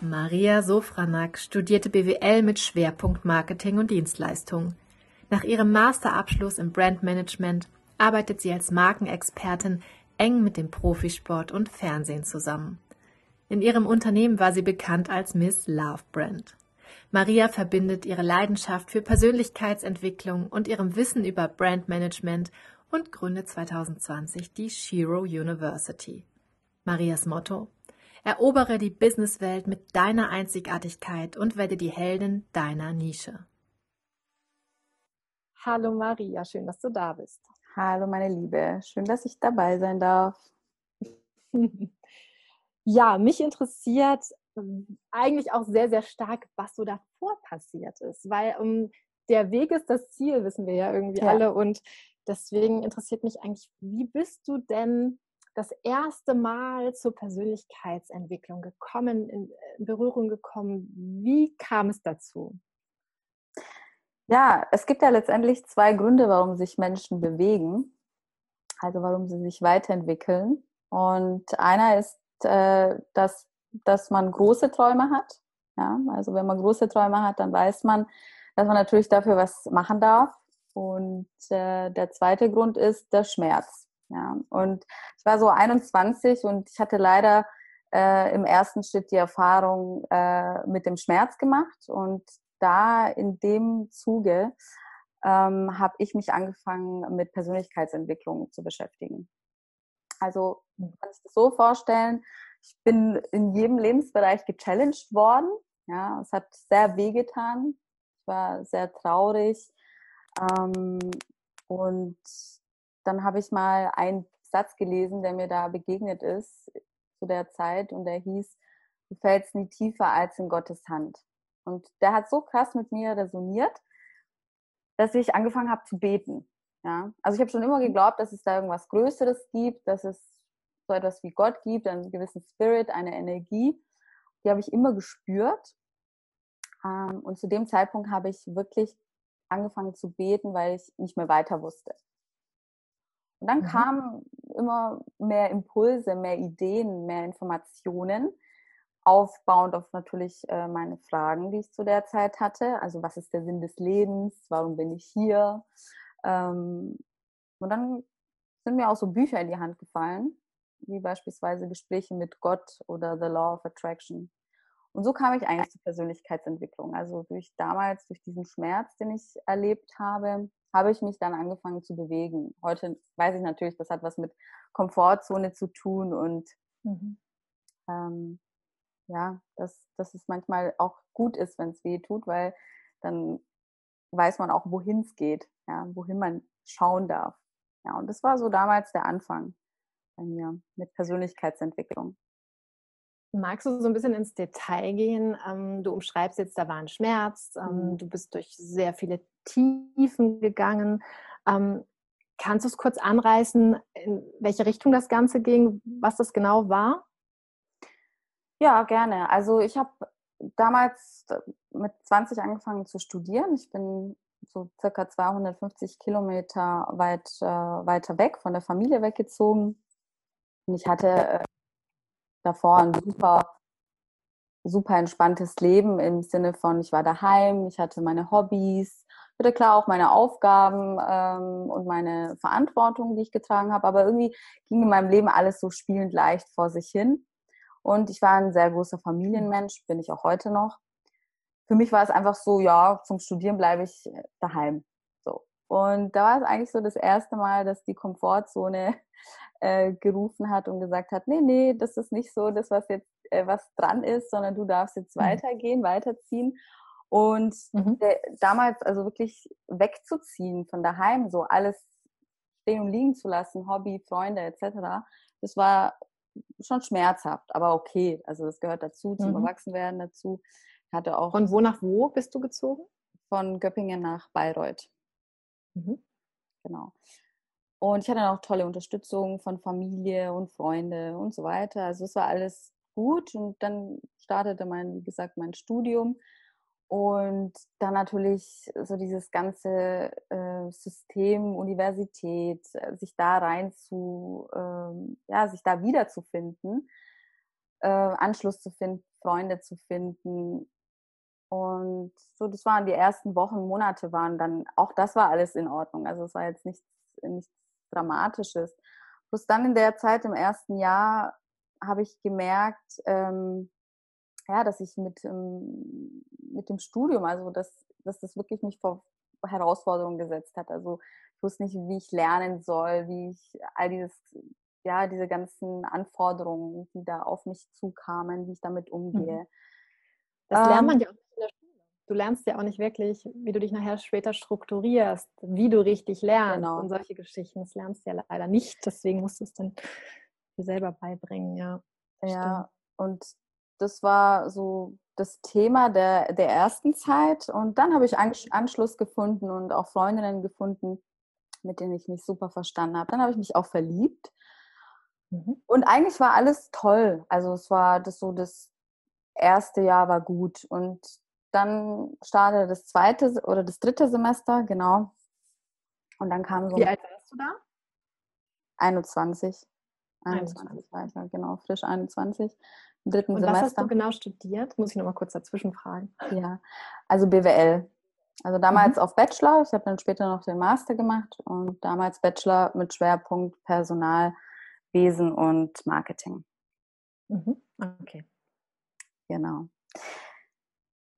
Maria Sofranak studierte BWL mit Schwerpunkt Marketing und Dienstleistung. Nach ihrem Masterabschluss im Brandmanagement arbeitet sie als Markenexpertin eng mit dem Profisport und Fernsehen zusammen. In ihrem Unternehmen war sie bekannt als Miss Love Brand. Maria verbindet ihre Leidenschaft für Persönlichkeitsentwicklung und ihrem Wissen über Brandmanagement und gründet 2020 die Shiro University. Marias Motto Erobere die Businesswelt mit deiner Einzigartigkeit und werde die Heldin deiner Nische. Hallo Maria, schön, dass du da bist. Hallo meine Liebe, schön, dass ich dabei sein darf. Ja, mich interessiert ähm, eigentlich auch sehr, sehr stark, was so davor passiert ist, weil um, ähm, der Weg ist das Ziel, wissen wir ja irgendwie ja. alle. Und deswegen interessiert mich eigentlich, wie bist du denn das erste Mal zur Persönlichkeitsentwicklung gekommen, in Berührung gekommen? Wie kam es dazu? Ja, es gibt ja letztendlich zwei Gründe, warum sich Menschen bewegen, also warum sie sich weiterentwickeln. Und einer ist äh, dass, dass man große Träume hat. Ja, also wenn man große Träume hat, dann weiß man, dass man natürlich dafür was machen darf. Und äh, der zweite Grund ist der Schmerz. Ja, und ich war so 21 und ich hatte leider äh, im ersten Schritt die Erfahrung äh, mit dem Schmerz gemacht. Und da in dem Zuge ähm, habe ich mich angefangen, mit Persönlichkeitsentwicklung zu beschäftigen. Also kann sich das so vorstellen, ich bin in jedem Lebensbereich gechallenged worden. Ja, es hat sehr wehgetan. Ich war sehr traurig. Ähm, und dann habe ich mal einen Satz gelesen, der mir da begegnet ist zu der Zeit und der hieß, du fällst nie tiefer als in Gottes Hand. Und der hat so krass mit mir resoniert, dass ich angefangen habe zu beten. Ja, also ich habe schon immer geglaubt, dass es da irgendwas Größeres gibt, dass es so etwas wie Gott gibt, einen gewissen Spirit, eine Energie. Die habe ich immer gespürt. Ähm, und zu dem Zeitpunkt habe ich wirklich angefangen zu beten, weil ich nicht mehr weiter wusste. Und dann mhm. kamen immer mehr Impulse, mehr Ideen, mehr Informationen, aufbauend auf natürlich äh, meine Fragen, die ich zu der Zeit hatte. Also was ist der Sinn des Lebens? Warum bin ich hier? Ähm, und dann sind mir auch so Bücher in die Hand gefallen, wie beispielsweise Gespräche mit Gott oder The Law of Attraction. Und so kam ich eigentlich zur Persönlichkeitsentwicklung. Also durch damals, durch diesen Schmerz, den ich erlebt habe, habe ich mich dann angefangen zu bewegen. Heute weiß ich natürlich, das hat was mit Komfortzone zu tun und mhm. ähm, ja, dass, dass es manchmal auch gut ist, wenn es weh tut, weil dann weiß man auch, wohin es geht, ja, wohin man schauen darf. Ja, und das war so damals der Anfang bei mir mit Persönlichkeitsentwicklung. Magst du so ein bisschen ins Detail gehen? Ähm, du umschreibst jetzt, da war ein Schmerz, ähm, mhm. du bist durch sehr viele Tiefen gegangen. Ähm, kannst du es kurz anreißen, in welche Richtung das Ganze ging, was das genau war? Ja, gerne. Also ich habe damals äh, mit 20 angefangen zu studieren. Ich bin so circa 250 Kilometer weit äh, weiter weg von der Familie weggezogen und ich hatte äh, davor ein super, super entspanntes Leben im Sinne von, ich war daheim, ich hatte meine Hobbys, hatte klar auch meine Aufgaben ähm, und meine Verantwortung, die ich getragen habe, aber irgendwie ging in meinem Leben alles so spielend leicht vor sich hin. Und ich war ein sehr großer Familienmensch, bin ich auch heute noch. Für mich war es einfach so, ja, zum Studieren bleibe ich daheim. So. Und da war es eigentlich so das erste Mal, dass die Komfortzone äh, gerufen hat und gesagt hat, nee, nee, das ist nicht so das, was jetzt äh, was dran ist, sondern du darfst jetzt mhm. weitergehen, weiterziehen. Und mhm. der, damals also wirklich wegzuziehen von daheim, so alles stehen und liegen zu lassen, Hobby, Freunde etc., das war schon schmerzhaft, aber okay. Also das gehört dazu, zum Mhm. Erwachsenwerden dazu. Hatte auch Von wo nach wo bist du gezogen? von Göppingen nach Bayreuth. Mhm. Genau. Und ich hatte auch tolle Unterstützung von Familie und Freunde und so weiter. Also es war alles gut und dann startete mein, wie gesagt, mein Studium und dann natürlich so dieses ganze äh, System Universität, äh, sich da rein zu, ähm, ja, sich da wiederzufinden, äh, Anschluss zu finden, Freunde zu finden. Und so, das waren die ersten Wochen, Monate waren dann, auch das war alles in Ordnung. Also es war jetzt nichts, nichts Dramatisches. Bloß dann in der Zeit im ersten Jahr habe ich gemerkt, ähm, ja, dass ich mit, ähm, mit dem Studium, also dass, dass das wirklich mich vor Herausforderungen gesetzt hat. Also ich wusste nicht, wie ich lernen soll, wie ich all dieses, ja, diese ganzen Anforderungen, die da auf mich zukamen, wie ich damit umgehe. Das lernt Ähm, man ja auch nicht in der Schule. Du lernst ja auch nicht wirklich, wie du dich nachher später strukturierst, wie du richtig lernst Genau. und solche Geschichten. Das lernst du ja leider nicht. Deswegen musst du es dann dir selber beibringen, ja. Ja, und das war so das Thema der, der ersten Zeit. Und dann habe ich Ansch Anschluss gefunden und auch Freundinnen gefunden, mit denen ich mich super verstanden habe. Dann habe ich mich auch verliebt. Mhm. Und eigentlich war alles toll. Also es war das so, das erste Jahr war gut. Und dann startete das zweite oder das dritte Semester, genau. Und dann kam so Wie alt warst du da? 21. 21. 21 weiter, genau, frisch 21. Dritten Und was Semester. hast du genau studiert? Muss ich noch mal kurz dazwischen fragen. Ja, also BWL. Also damals auf Bachelor, ich habe dann später noch den Master gemacht und damals Bachelor mit Schwerpunkt Personalwesen und Marketing. Mhm. Okay. Genau.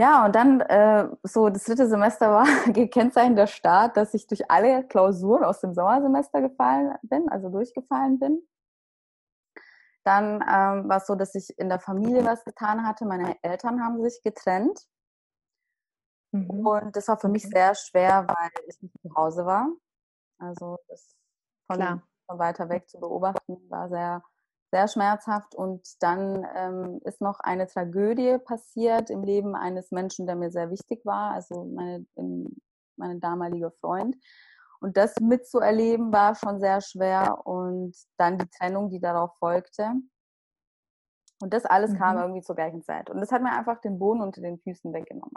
Ja, und dann äh, so das dritte Semester war gekennzeichnet der Start, dass ich durch alle Klausuren aus dem Sommersemester gefallen bin, also durchgefallen bin. Dann ähm, war es so, dass ich in der Familie was getan hatte. Meine Eltern haben sich getrennt. Mhm. Und das war für mich sehr schwer, weil ich nicht zu Hause war. Also das von, von weiter weg zu beobachten war sehr, sehr schmerzhaft. Und dann ähm, ist noch eine Tragödie passiert im Leben eines Menschen, der mir sehr wichtig war, also meine, in, mein damaliger Freund. Und das mitzuerleben war schon sehr schwer. Und dann die Trennung, die darauf folgte. Und das alles kam Mhm. irgendwie zur gleichen Zeit. Und das hat mir einfach den Boden unter den Füßen weggenommen.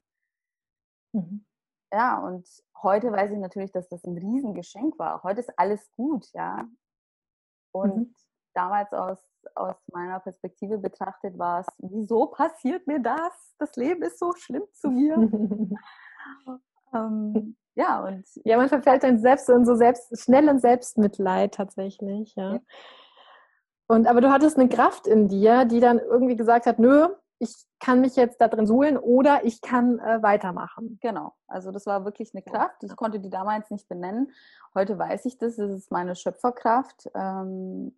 Mhm. Ja, und heute weiß ich natürlich, dass das ein Riesengeschenk war. Heute ist alles gut, ja. Und Mhm. damals aus, aus meiner Perspektive betrachtet war es, wieso passiert mir das? Das Leben ist so schlimm zu mir. ähm, ja, und Ja, man verfällt dann selbst in so selbst, schnellen Selbstmitleid tatsächlich, ja. Ja. Und aber du hattest eine Kraft in dir, die dann irgendwie gesagt hat, nö, ich kann mich jetzt da drin suhlen oder ich kann äh, weitermachen. genau. Also das war wirklich eine. Kraft. Ich konnte die damals nicht benennen. Heute weiß ich das. Das ist meine Schöpferkraft. Ähm,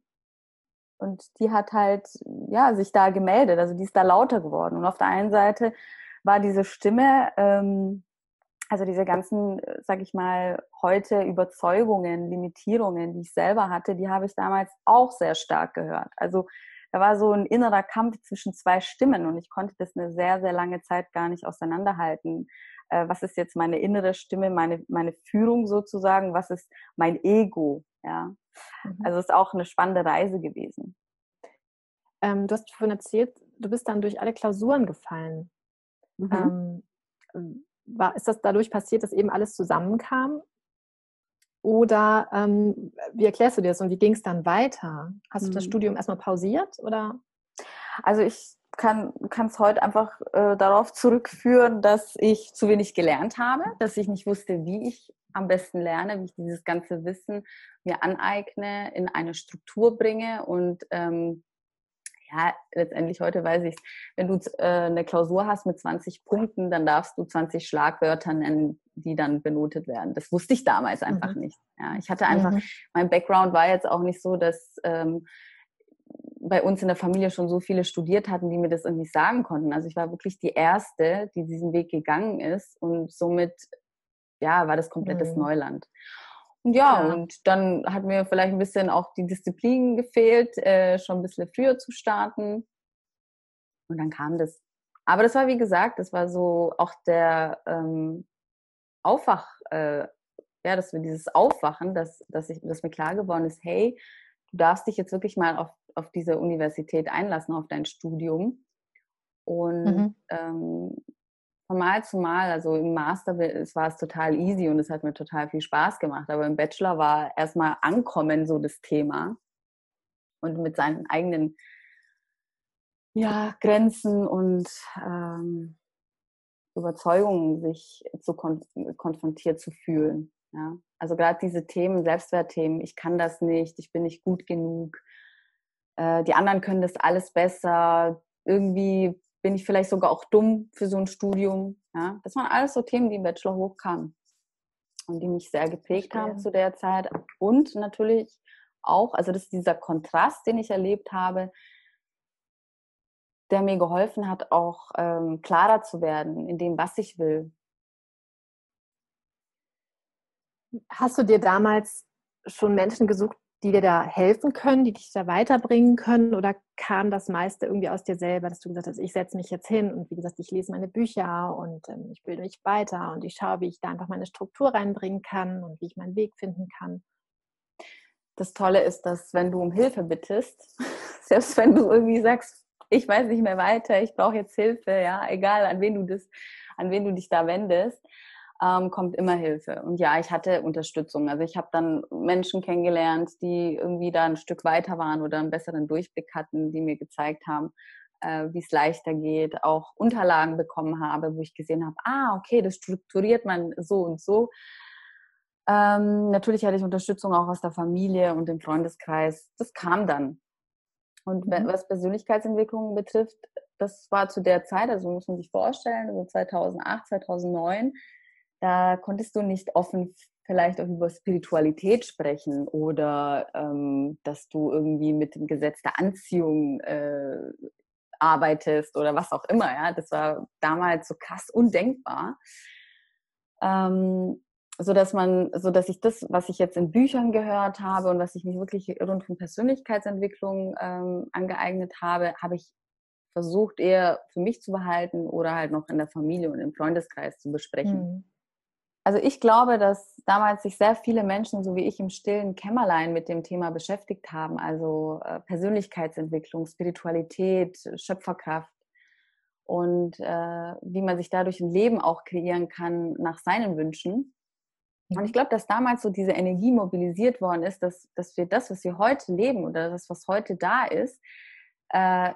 und die hat halt, ja, sich da gemeldet. Also die ist da lauter geworden. Und auf der einen Seite war diese Stimme, ähm, also diese ganzen, äh, sag ich mal, heute Überzeugungen, Limitierungen, die ich selber hatte, die habe ich damals auch sehr stark gehört. Also da war so ein innerer Kampf zwischen zwei Stimmen und ich konnte das eine sehr, sehr lange Zeit gar nicht auseinanderhalten. Äh, was ist jetzt meine innere Stimme, meine, meine Führung sozusagen? Was ist mein Ego? Ja. Mhm. Also es ist auch eine spannende Reise gewesen. Ähm, du hast vorhin erzählt, du bist dann durch alle Klausuren gefallen. Mhm. Ähm, war, ist das dadurch passiert, dass eben alles zusammenkam? Oder ähm, wie erklärst du dir das und wie ging es dann weiter? Hast du das Mhm. Studium erstmal pausiert oder? Also ich kann es heute einfach äh, darauf zurückführen, dass ich zu wenig gelernt habe, dass ich nicht wusste, wie ich am besten lerne, wie ich dieses ganze Wissen mir aneigne, in eine Struktur bringe und ähm, ja, letztendlich heute weiß ich wenn du äh, eine Klausur hast mit 20 Punkten, dann darfst du 20 Schlagwörter nennen, die dann benotet werden. Das wusste ich damals einfach Mhm. nicht. Ja, ich hatte einfach, Mhm. mein Background war jetzt auch nicht so, dass ähm, bei uns in der Familie schon so viele studiert hatten, die mir das irgendwie sagen konnten. Also ich war wirklich die Erste, die diesen Weg gegangen ist und somit, ja, war das komplettes Mhm. Neuland. Und ja, ja, und dann hat mir vielleicht ein bisschen auch die Disziplin gefehlt, äh, schon ein bisschen früher zu starten. Und dann kam das. Aber das war, wie gesagt, das war so auch der ähm, Aufwach, äh, ja, dass wir dieses Aufwachen, dass, dass, ich, dass mir klar geworden ist, hey, du darfst dich jetzt wirklich mal auf, auf diese Universität einlassen, auf dein Studium. Und mhm. ähm, von Mal zu Mal, also im Master war es total easy und es hat mir total viel Spaß gemacht. Aber im Bachelor war erstmal Ankommen so das Thema. Und mit seinen eigenen ja, Grenzen und ähm, Überzeugungen sich zu kon konfrontiert zu fühlen. Ja? Also gerade diese Themen, Selbstwertthemen, ich kann das nicht, ich bin nicht gut genug, äh, die anderen können das alles besser, irgendwie bin ich vielleicht sogar auch dumm für so ein Studium. Ja, das waren alles so Themen, die im Bachelor hochkamen und die mich sehr geprägt Verstehen. haben zu der Zeit. Und natürlich auch, also das ist dieser Kontrast, den ich erlebt habe, der mir geholfen hat, auch ähm, klarer zu werden in dem, was ich will. Hast du dir damals schon Menschen gesucht, die dir da helfen können, die dich da weiterbringen können? Oder kam das meiste irgendwie aus dir selber, dass du gesagt hast, ich setze mich jetzt hin und wie gesagt, ich lese meine Bücher und ähm, ich bilde mich weiter und ich schaue, wie ich da einfach meine Struktur reinbringen kann und wie ich meinen Weg finden kann? Das Tolle ist, dass wenn du um Hilfe bittest, selbst wenn du irgendwie sagst, ich weiß nicht mehr weiter, ich brauche jetzt Hilfe, ja, egal an wen du das, an wen du dich da wendest, ähm, kommt immer Hilfe. Und ja, ich hatte Unterstützung. Also ich habe dann Menschen kennengelernt, die irgendwie da ein Stück weiter waren oder einen besseren Durchblick hatten, die mir gezeigt haben, äh, wie es leichter geht, auch Unterlagen bekommen habe, wo ich gesehen habe, ah, okay, das strukturiert man so und so. Ähm, natürlich hatte ich Unterstützung auch aus der Familie und dem Freundeskreis. Das kam dann. Und mhm. was Persönlichkeitsentwicklung betrifft, das war zu der Zeit, also muss man sich vorstellen, so 2008, 2009, da konntest du nicht offen vielleicht auch über Spiritualität sprechen oder ähm, dass du irgendwie mit dem Gesetz der Anziehung äh, arbeitest oder was auch immer. Ja, das war damals so krass undenkbar. Ähm, so dass man, so dass ich das, was ich jetzt in Büchern gehört habe und was ich mich wirklich rund um Persönlichkeitsentwicklung ähm, angeeignet habe, habe ich versucht eher für mich zu behalten oder halt noch in der Familie und im Freundeskreis zu besprechen. Mhm. Also ich glaube, dass damals sich sehr viele Menschen, so wie ich, im stillen Kämmerlein mit dem Thema beschäftigt haben. Also äh, Persönlichkeitsentwicklung, Spiritualität, Schöpferkraft und äh, wie man sich dadurch ein Leben auch kreieren kann nach seinen Wünschen. Und ich glaube, dass damals so diese Energie mobilisiert worden ist, dass, dass wir das, was wir heute leben oder das, was heute da ist, äh,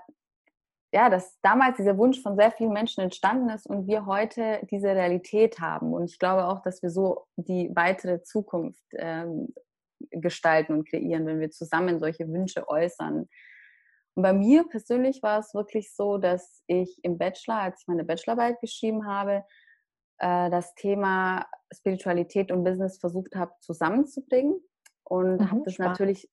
ja, dass damals dieser Wunsch von sehr vielen Menschen entstanden ist und wir heute diese Realität haben. Und ich glaube auch, dass wir so die weitere Zukunft ähm, gestalten und kreieren, wenn wir zusammen solche Wünsche äußern. Und bei mir persönlich war es wirklich so, dass ich im Bachelor, als ich meine Bachelorarbeit geschrieben habe, äh, das Thema Spiritualität und Business versucht habe zusammenzubringen und mhm, habe das spannend. natürlich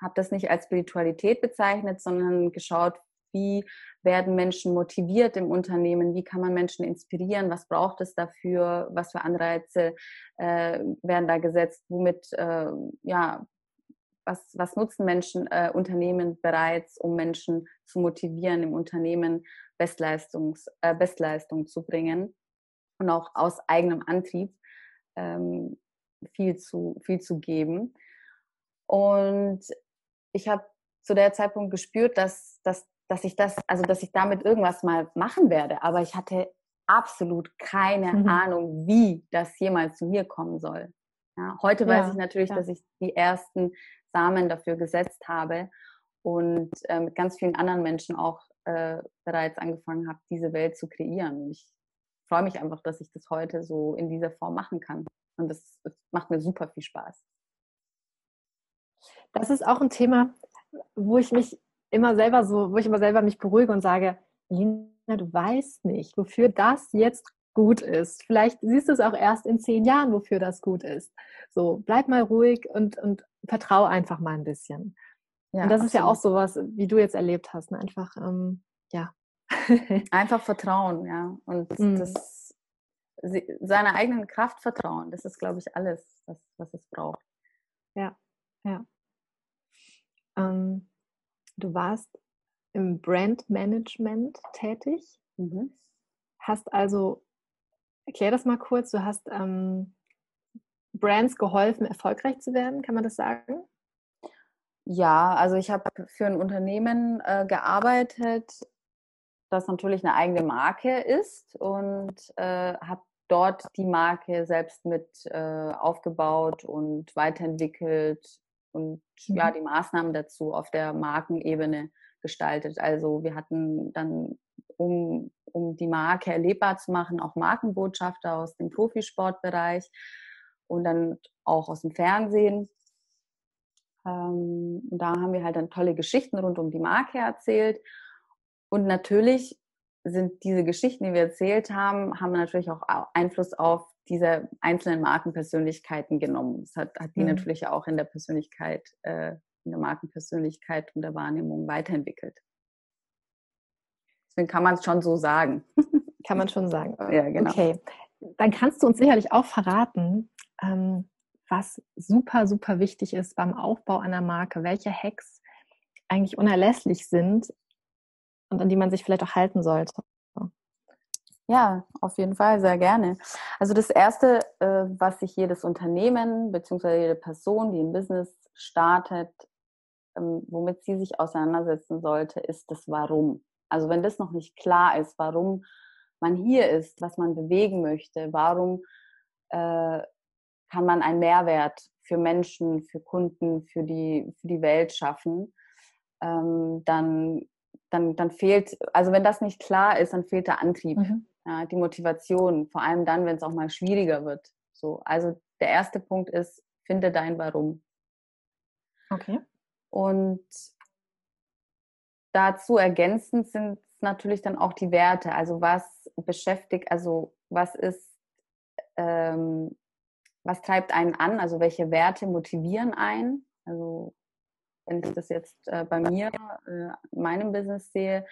habe das nicht als Spiritualität bezeichnet, sondern geschaut, wie werden Menschen motiviert im Unternehmen, wie kann man Menschen inspirieren, was braucht es dafür, was für Anreize äh, werden da gesetzt, womit, äh, ja, was, was nutzen Menschen, äh, Unternehmen bereits, um Menschen zu motivieren, im Unternehmen Bestleistungs, äh, Bestleistung zu bringen? Und auch aus eigenem Antrieb ähm, viel, zu, viel zu geben. Und ich habe zu der Zeitpunkt gespürt, dass, dass dass ich das, also dass ich damit irgendwas mal machen werde. Aber ich hatte absolut keine mhm. Ahnung, wie das jemals zu mir kommen soll. Ja, heute ja, weiß ich natürlich, ja. dass ich die ersten Samen dafür gesetzt habe und äh, mit ganz vielen anderen Menschen auch äh, bereits angefangen habe, diese Welt zu kreieren. Ich freue mich einfach, dass ich das heute so in dieser Form machen kann. Und das, das macht mir super viel Spaß. Das ist auch ein Thema, wo ich mich immer selber so, wo ich immer selber mich beruhige und sage, Lina, du weißt nicht, wofür das jetzt gut ist. Vielleicht siehst du es auch erst in zehn Jahren, wofür das gut ist. So, bleib mal ruhig und, und vertrau einfach mal ein bisschen. Ja, und das absolut. ist ja auch sowas, wie du jetzt erlebt hast. Ne? Einfach, ähm, ja. einfach vertrauen, ja. Und mhm. das seiner eigenen Kraft vertrauen. Das ist, glaube ich, alles, was, was es braucht. Ja, ja. Ähm, du warst im Brandmanagement tätig. Mhm. Hast also, erklär das mal kurz, du hast ähm, Brands geholfen, erfolgreich zu werden, kann man das sagen? Ja, also ich habe für ein Unternehmen äh, gearbeitet, das natürlich eine eigene Marke ist und äh, habe dort die Marke selbst mit äh, aufgebaut und weiterentwickelt und mhm. ja, die Maßnahmen dazu auf der Markenebene gestaltet. Also wir hatten dann, um, um die Marke erlebbar zu machen, auch Markenbotschafter aus dem Profisportbereich und dann auch aus dem Fernsehen. Ähm, da haben wir halt dann tolle Geschichten rund um die Marke erzählt. Und natürlich sind diese Geschichten, die wir erzählt haben, haben natürlich auch Einfluss auf diese einzelnen Markenpersönlichkeiten genommen. Das hat, hat die mhm. natürlich auch in der Persönlichkeit, äh, in der Markenpersönlichkeit und der Wahrnehmung weiterentwickelt. Deswegen kann man es schon so sagen. Kann man schon sagen. Ja, genau. Okay. Dann kannst du uns sicherlich auch verraten, ähm, was super, super wichtig ist beim Aufbau einer Marke, welche Hacks eigentlich unerlässlich sind und an die man sich vielleicht auch halten sollte. Ja, auf jeden Fall, sehr gerne. Also das Erste, äh, was sich jedes Unternehmen bzw. jede Person, die ein Business startet, ähm, womit sie sich auseinandersetzen sollte, ist das Warum. Also wenn das noch nicht klar ist, warum man hier ist, was man bewegen möchte, warum äh, kann man einen Mehrwert für Menschen, für Kunden, für die, für die Welt schaffen, ähm, dann, dann, dann fehlt, also wenn das nicht klar ist, dann fehlt der Antrieb. Mhm ja, die Motivation, vor allem dann, wenn es auch mal schwieriger wird. So, also der erste Punkt ist, finde dein Warum. Okay. Und dazu ergänzend sind natürlich dann auch die Werte. Also was beschäftigt, also was ist, ähm, was treibt einen an? Also welche Werte motivieren einen? Also wenn ich das jetzt äh, bei mir, äh, in meinem Business sehe,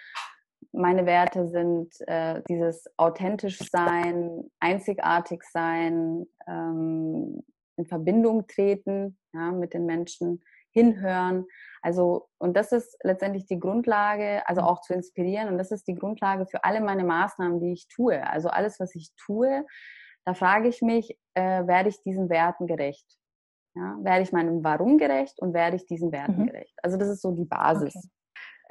meine Werte sind äh, dieses authentisch sein, einzigartig sein, ähm, in Verbindung treten ja, mit den Menschen, hinhören. Also, und das ist letztendlich die Grundlage, also auch zu inspirieren. Und das ist die Grundlage für alle meine Maßnahmen, die ich tue. Also alles, was ich tue, da frage ich mich, äh, werde ich diesen Werten gerecht? Ja, werde ich meinem Warum gerecht und werde ich diesen Werten mhm. gerecht? Also das ist so die Basis. Okay.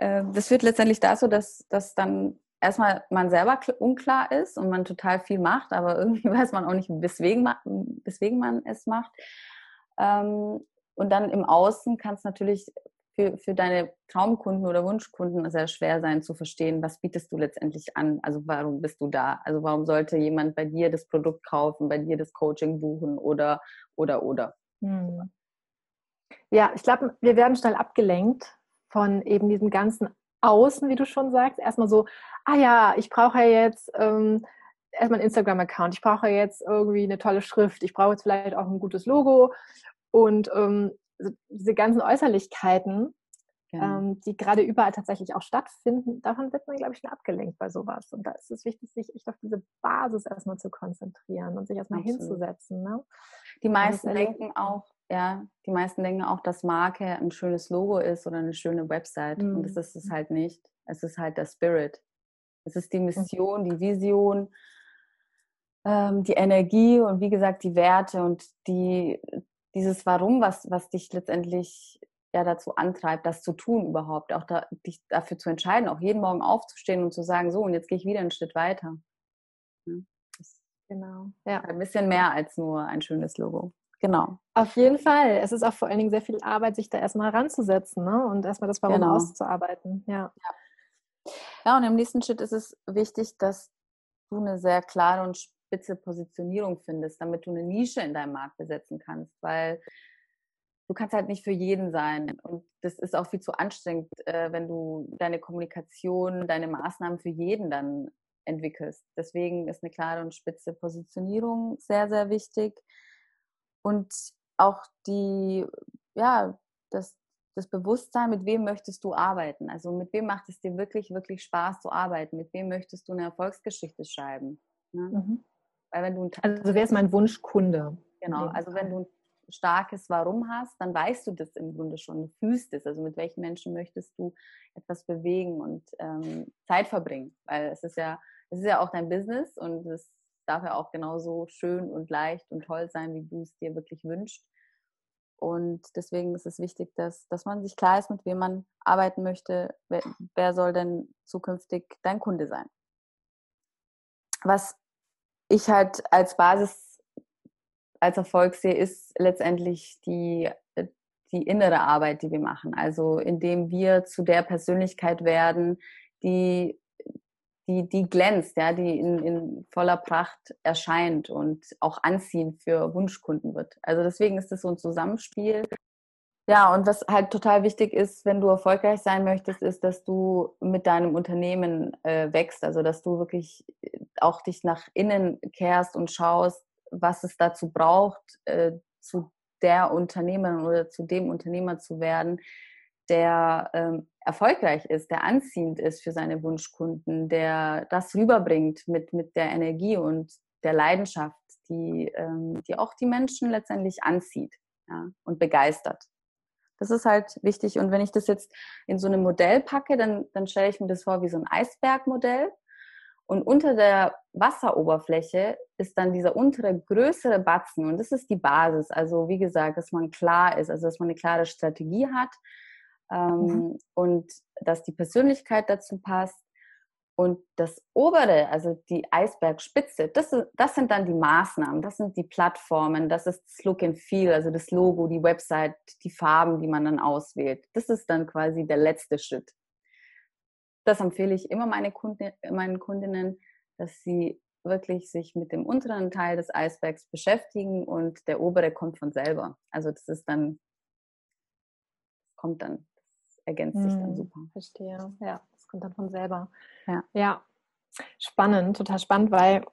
Ähm, das führt letztendlich dazu, dass, dass dann erstmal man selber unklar ist und man total viel macht, aber irgendwie weiß man auch nicht, weswegen man, weswegen man es macht. Ähm, und dann im Außen kann es natürlich für, für deine Traumkunden oder Wunschkunden sehr schwer sein zu verstehen, was bietest du letztendlich an? Also warum bist du da? Also warum sollte jemand bei dir das Produkt kaufen, bei dir das Coaching buchen oder, oder, oder? Hm. Ja, ich glaube, wir werden schnell abgelenkt von eben diesem ganzen Außen, wie du schon sagst. Erstmal so, ah ja, ich brauche ja jetzt ähm, erstmal einen Instagram-Account, ich brauche jetzt irgendwie eine tolle Schrift, ich brauche jetzt vielleicht auch ein gutes Logo und ähm, diese ganzen Äußerlichkeiten, genau. ähm, die gerade überall tatsächlich auch stattfinden, davon wird man, glaube ich, schon abgelenkt bei sowas. Und da ist es wichtig, sich echt auf diese Basis erstmal zu konzentrieren und sich erstmal Absolut. hinzusetzen. Ne? Die meisten denken auch, ja, die meisten denken auch, dass Marke ein schönes Logo ist oder eine schöne Website. Mhm. Und das ist es halt nicht. Es ist halt der Spirit. Es ist die Mission, die Vision, ähm, die Energie und wie gesagt die Werte und die, dieses Warum, was, was dich letztendlich ja dazu antreibt, das zu tun überhaupt, auch da, dich dafür zu entscheiden, auch jeden Morgen aufzustehen und zu sagen, so und jetzt gehe ich wieder einen Schritt weiter. Ja, genau. Ja. Ein bisschen mehr als nur ein schönes Logo. Genau. Auf jeden Fall. Es ist auch vor allen Dingen sehr viel Arbeit, sich da erstmal ranzusetzen ne? und erstmal das Warum genau. auszuarbeiten. Ja. ja. Ja, und im nächsten Schritt ist es wichtig, dass du eine sehr klare und spitze Positionierung findest, damit du eine Nische in deinem Markt besetzen kannst, weil du kannst halt nicht für jeden sein. Und das ist auch viel zu anstrengend, äh, wenn du deine Kommunikation, deine Maßnahmen für jeden dann entwickelst. Deswegen ist eine klare und spitze Positionierung sehr, sehr wichtig und auch die, ja, das, das Bewusstsein, mit wem möchtest du arbeiten? Also mit wem macht es dir wirklich, wirklich Spaß zu arbeiten? Mit wem möchtest du eine Erfolgsgeschichte schreiben? Ne? Mhm. Weil wenn du also wer ist mein Wunschkunde? Genau, also wenn du ein starkes Warum hast, dann weißt du das im Grunde schon, du fühlst es. Also mit welchen Menschen möchtest du etwas bewegen und ähm, Zeit verbringen? Weil es ist ja, es ist ja auch dein Business und es darf ja auch genauso schön und leicht und toll sein, wie du es dir wirklich wünschst. Und deswegen ist es wichtig, dass, dass man sich klar ist, mit wem man arbeiten möchte. Wer, wer soll denn zukünftig dein Kunde sein? Was ich halt als Basis, als Erfolg sehe, ist letztendlich die, die innere Arbeit, die wir machen. Also indem wir zu der Persönlichkeit werden, die die, die glänzt, ja, die in, in voller Pracht erscheint und auch anziehend für Wunschkunden wird. Also deswegen ist es so ein Zusammenspiel. Ja, und was halt total wichtig ist, wenn du erfolgreich sein möchtest, ist, dass du mit deinem Unternehmen äh, wächst. Also dass du wirklich äh, auch dich nach innen kehrst und schaust, was es dazu braucht, äh, zu der Unternehmerin oder zu dem Unternehmer zu werden, der ähm, erfolgreich ist, der anziehend ist für seine Wunschkunden, der das rüberbringt mit, mit der Energie und der Leidenschaft, die, ähm, die auch die Menschen letztendlich anzieht ja, und begeistert. Das ist halt wichtig. Und wenn ich das jetzt in so einem Modell packe, dann, dann stelle ich mir das vor wie so ein Eisbergmodell. Und unter der Wasseroberfläche ist dann dieser untere, größere Batzen. Und das ist die Basis. Also wie gesagt, dass man klar ist, also dass man eine klare Strategie hat, ähm, mhm. und dass die Persönlichkeit dazu passt. Und das obere, also die Eisbergspitze, das, das sind dann die Maßnahmen, das sind die Plattformen, das ist das Look and Feel, also das Logo, die Website, die Farben, die man dann auswählt. Das ist dann quasi der letzte Schritt. Das empfehle ich immer meine Kunden, meinen Kundinnen, dass sie wirklich sich mit dem unteren Teil des Eisbergs beschäftigen und der obere kommt von selber. Also das ist dann, kommt dann ergänzt sich dann hm, super. Verstehe, ja, das kommt dann von selber. Ja. ja, spannend, total spannend, weil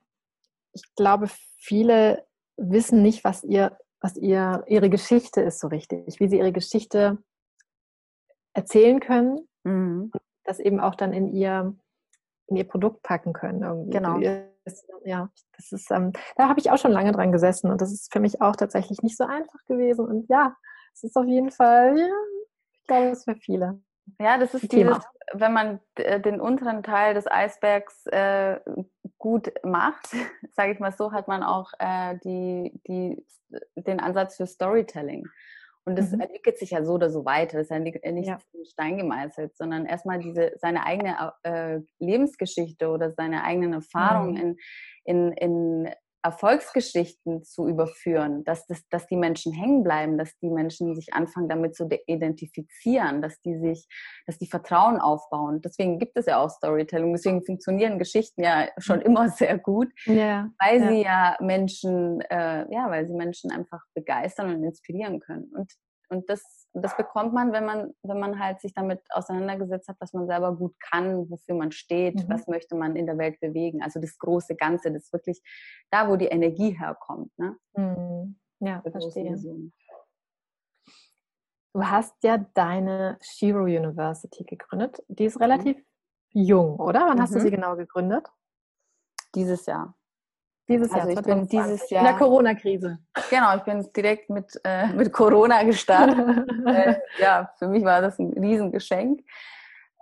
ich glaube, viele wissen nicht, was ihr, was ihr, ihre Geschichte ist so richtig, wie sie ihre Geschichte erzählen können, mhm. das eben auch dann in ihr, in ihr Produkt packen können. Irgendwie. Genau. Ja, das ist, ähm, da habe ich auch schon lange dran gesessen und das ist für mich auch tatsächlich nicht so einfach gewesen. Und ja, es ist auf jeden Fall, ja, glaube, das ist für viele. Ja, das ist Thema. dieses, wenn man äh, den unteren Teil des Eisbergs äh, gut macht, sage ich mal so, hat man auch äh, die, die, den Ansatz für Storytelling. Und das mhm. entwickelt sich ja so oder so weiter. Das ist ja nicht ja. in Stein gemeißelt, sondern erstmal diese, seine eigene äh, Lebensgeschichte oder seine eigenen Erfahrungen mhm. in, in, in Erfolgsgeschichten zu überführen, dass, das, dass die Menschen hängen bleiben, dass die Menschen sich anfangen damit zu identifizieren, dass die sich, dass die Vertrauen aufbauen. Deswegen gibt es ja auch Storytelling, deswegen funktionieren Geschichten ja schon immer sehr gut, ja, weil ja. sie ja Menschen, äh, ja, weil sie Menschen einfach begeistern und inspirieren können. Und und das, das bekommt man, wenn man, wenn man halt sich damit auseinandergesetzt hat, was man selber gut kann, wofür man steht, mhm. was möchte man in der Welt bewegen. Also das große Ganze, das wirklich da, wo die Energie herkommt. Ne? Mhm. Ja, verstehe. Du hast ja deine Shiro University gegründet. Die ist mhm. relativ mhm. jung, oder? Wann hast du mhm. sie genau gegründet? Dieses Jahr. Dieses Jahr, also ich bin dieses Jahr in der Corona-Krise. Genau, ich bin direkt mit, äh, mit Corona gestartet. äh, ja, für mich war das ein Riesengeschenk.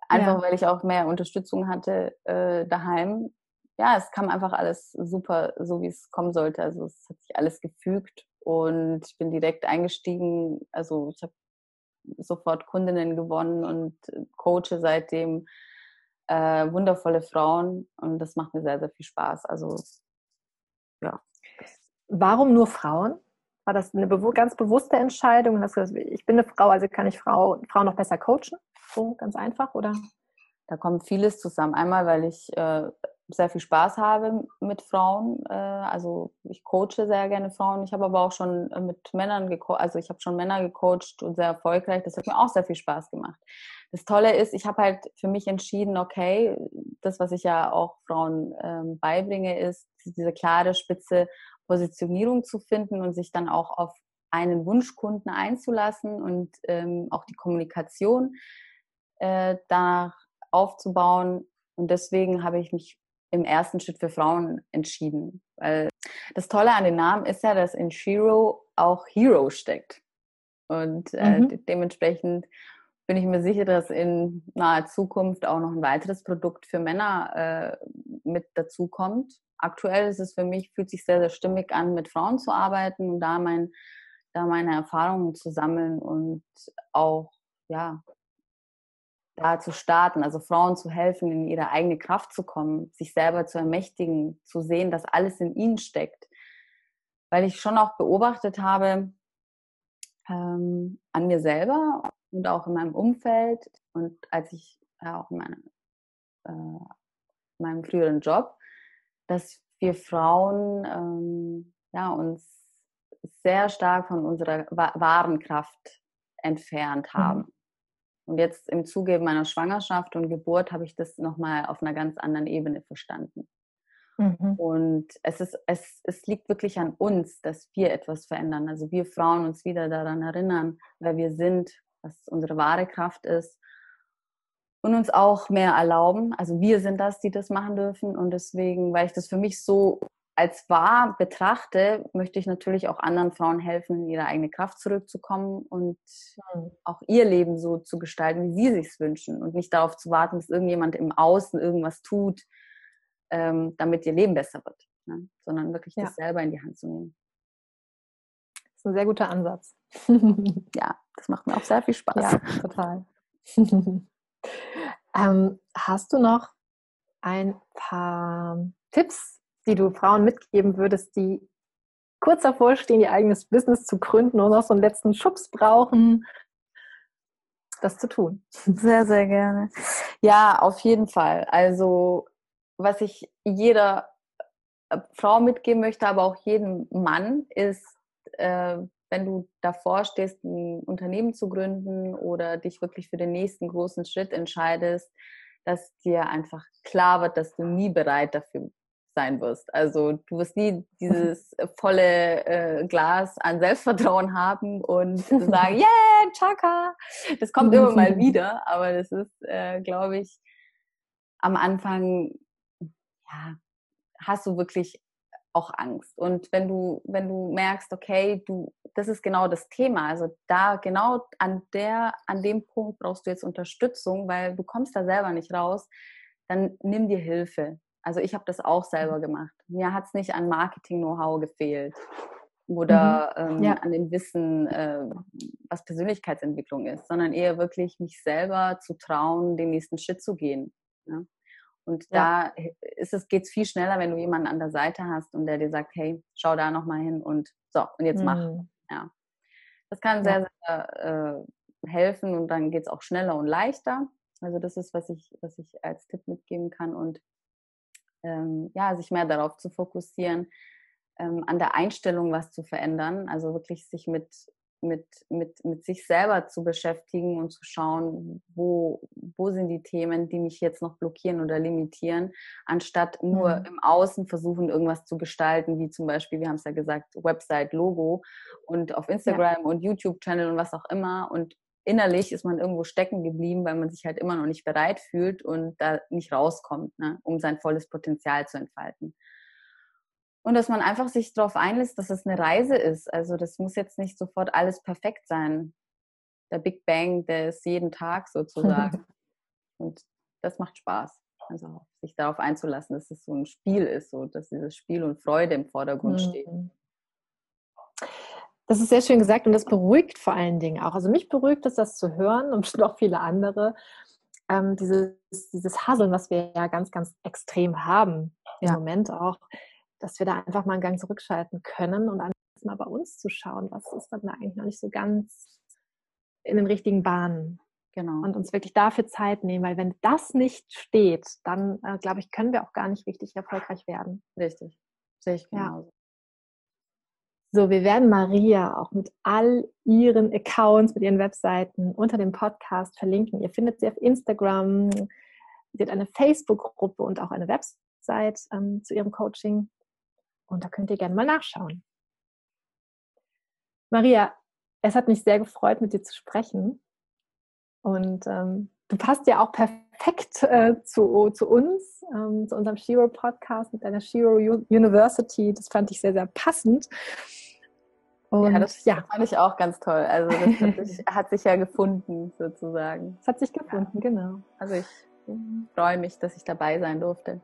Einfach ja. weil ich auch mehr Unterstützung hatte äh, daheim. Ja, es kam einfach alles super, so wie es kommen sollte. Also es hat sich alles gefügt und ich bin direkt eingestiegen. Also ich habe sofort Kundinnen gewonnen und coache seitdem äh, wundervolle Frauen und das macht mir sehr, sehr viel Spaß. Also ja. Warum nur Frauen? War das eine ganz bewusste Entscheidung? Hast du gesagt, ich bin eine Frau, also kann ich Frau, Frau noch besser coachen? So ganz einfach, oder? Da kommt vieles zusammen. Einmal, weil ich äh, sehr viel Spaß habe mit Frauen. Äh, also ich coache sehr gerne Frauen. Ich habe aber auch schon äh, mit Männern gecoacht, also ich habe schon Männer gecoacht und sehr erfolgreich. Das hat mir auch sehr viel Spaß gemacht. Das Tolle ist, ich habe halt für mich entschieden, okay, das, was ich ja auch Frauen ähm, beibringe, ist diese klare, spitze Positionierung zu finden und sich dann auch auf einen Wunschkunden einzulassen und ähm, auch die Kommunikation äh, danach aufzubauen. Und deswegen habe ich mich im ersten Schritt für Frauen entschieden. Weil das Tolle an den Namen ist ja, dass in Shiro auch Hero steckt. Und äh, mhm. dementsprechend bin ich mir sicher, dass in naher Zukunft auch noch ein weiteres Produkt für Männer äh, mit dazukommt. Aktuell ist es für mich, fühlt sich sehr, sehr stimmig an, mit Frauen zu arbeiten und da, mein, da meine Erfahrungen zu sammeln und auch, ja, da zu starten, also Frauen zu helfen, in ihre eigene Kraft zu kommen, sich selber zu ermächtigen, zu sehen, dass alles in ihnen steckt. Weil ich schon auch beobachtet habe, ähm, an mir selber und auch in meinem Umfeld und als ich ja, auch in meine, äh, meinem früheren Job, dass wir Frauen ähm, ja, uns sehr stark von unserer wahren Kraft entfernt mhm. haben. Mhm. Und jetzt im Zuge meiner Schwangerschaft und Geburt habe ich das nochmal auf einer ganz anderen Ebene verstanden. Mhm. Und es, ist, es, es liegt wirklich an uns, dass wir etwas verändern. Also wir Frauen uns wieder daran erinnern, wer wir sind, was unsere wahre Kraft ist. Und uns auch mehr erlauben. Also wir sind das, die das machen dürfen. Und deswegen, weil ich das für mich so als wahr betrachte, möchte ich natürlich auch anderen Frauen helfen, in ihre eigene Kraft zurückzukommen und mhm. auch ihr Leben so zu gestalten, wie sie sich wünschen und nicht darauf zu warten, dass irgendjemand im Außen irgendwas tut, ähm, damit ihr Leben besser wird, ne? sondern wirklich ja. das selber in die Hand zu nehmen. Das ist ein sehr guter Ansatz. ja, das macht mir auch sehr viel Spaß. Ja, total. ähm, hast du noch ein paar Tipps die du Frauen mitgeben würdest, die kurz davor stehen, ihr eigenes Business zu gründen und noch so einen letzten Schubs brauchen, das zu tun? Sehr, sehr gerne. Ja, auf jeden Fall. Also, was ich jeder äh, Frau mitgeben möchte, aber auch jedem Mann, ist, äh, wenn du davor stehst, ein Unternehmen zu gründen oder dich wirklich für den nächsten großen Schritt entscheidest, dass dir einfach klar wird, dass du nie bereit dafür sein wirst. Also du wirst nie dieses volle äh, Glas an Selbstvertrauen haben und sagen, yeah, Chaka. Das kommt immer mal wieder, aber das ist, äh, glaube ich, am Anfang, ja, hast du wirklich auch Angst. Und wenn du, wenn du merkst, okay, du, das ist genau das Thema, also da genau an der, an dem Punkt brauchst du jetzt Unterstützung, weil du kommst da selber nicht raus, dann nimm dir Hilfe. Also ich habe das auch selber gemacht. Mir hat es nicht an Marketing-Know-how gefehlt oder mhm. ähm, ja. an dem Wissen, äh, was Persönlichkeitsentwicklung ist, sondern eher wirklich mich selber zu trauen, den nächsten Schritt zu gehen. Ne? Und ja. da ist es, geht's viel schneller, wenn du jemanden an der Seite hast und der dir sagt, hey, schau da nochmal hin und so, und jetzt mach. Mhm. Ja. Das kann sehr, sehr äh, helfen und dann geht es auch schneller und leichter. Also das ist, was ich, was ich als Tipp mitgeben kann. Und ähm, ja, sich mehr darauf zu fokussieren, ähm, an der Einstellung was zu verändern, also wirklich sich mit, mit, mit, mit sich selber zu beschäftigen und zu schauen, wo, wo sind die Themen, die mich jetzt noch blockieren oder limitieren, anstatt nur mhm. im Außen versuchen, irgendwas zu gestalten, wie zum Beispiel, wir haben es ja gesagt, Website, Logo und auf Instagram ja. und YouTube-Channel und was auch immer und innerlich ist man irgendwo stecken geblieben, weil man sich halt immer noch nicht bereit fühlt und da nicht rauskommt, ne, um sein volles Potenzial zu entfalten. Und dass man einfach sich darauf einlässt, dass es eine Reise ist. Also das muss jetzt nicht sofort alles perfekt sein. Der Big Bang, der ist jeden Tag sozusagen. und das macht Spaß. Also sich darauf einzulassen, dass es so ein Spiel ist, so dass dieses Spiel und Freude im Vordergrund mhm. steht. Das ist sehr schön gesagt und das beruhigt vor allen Dingen auch. Also mich beruhigt es, das zu hören und bestimmt auch viele andere. Ähm, dieses, dieses Hasseln, was wir ja ganz, ganz extrem haben im ja. Moment auch, dass wir da einfach mal einen Gang zurückschalten können und dann mal bei uns zu schauen, was ist dann da eigentlich noch nicht so ganz in den richtigen Bahnen. Genau. Und uns wirklich dafür Zeit nehmen, weil wenn das nicht steht, dann äh, glaube ich, können wir auch gar nicht richtig erfolgreich werden. Richtig. Sehe ich genauso. Ja. So, wir werden Maria auch mit all ihren Accounts, mit ihren Webseiten unter dem Podcast verlinken. Ihr findet sie auf Instagram. Sie hat eine Facebook-Gruppe und auch eine Website ähm, zu ihrem Coaching. Und da könnt ihr gerne mal nachschauen. Maria, es hat mich sehr gefreut, mit dir zu sprechen. Und ähm, du passt ja auch perfekt äh, zu, zu uns, ähm, zu unserem Shiro Podcast mit deiner Shiro University. Das fand ich sehr, sehr passend. Und, ja, das ja. fand ich auch ganz toll. Also das hat sich, hat sich ja gefunden sozusagen. Es hat sich gefunden, ja. genau. Also ich freue mich, dass ich dabei sein durfte.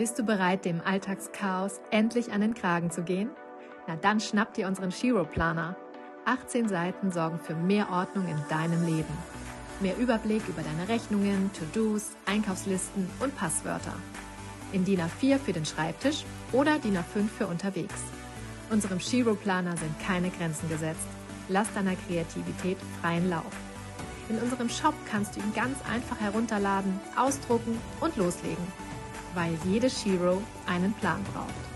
Bist du bereit, dem Alltagschaos endlich an den Kragen zu gehen? Na dann schnapp dir unseren Shiro-Planer. 18 Seiten sorgen für mehr Ordnung in deinem Leben. Mehr Überblick über deine Rechnungen, To-Dos, Einkaufslisten und Passwörter. In DIN A4 für den Schreibtisch oder DIN A5 für unterwegs. Unserem Shiro-Planer sind keine Grenzen gesetzt. Lass deiner Kreativität freien Lauf. In unserem Shop kannst du ihn ganz einfach herunterladen, ausdrucken und loslegen, weil jede Shiro einen Plan braucht.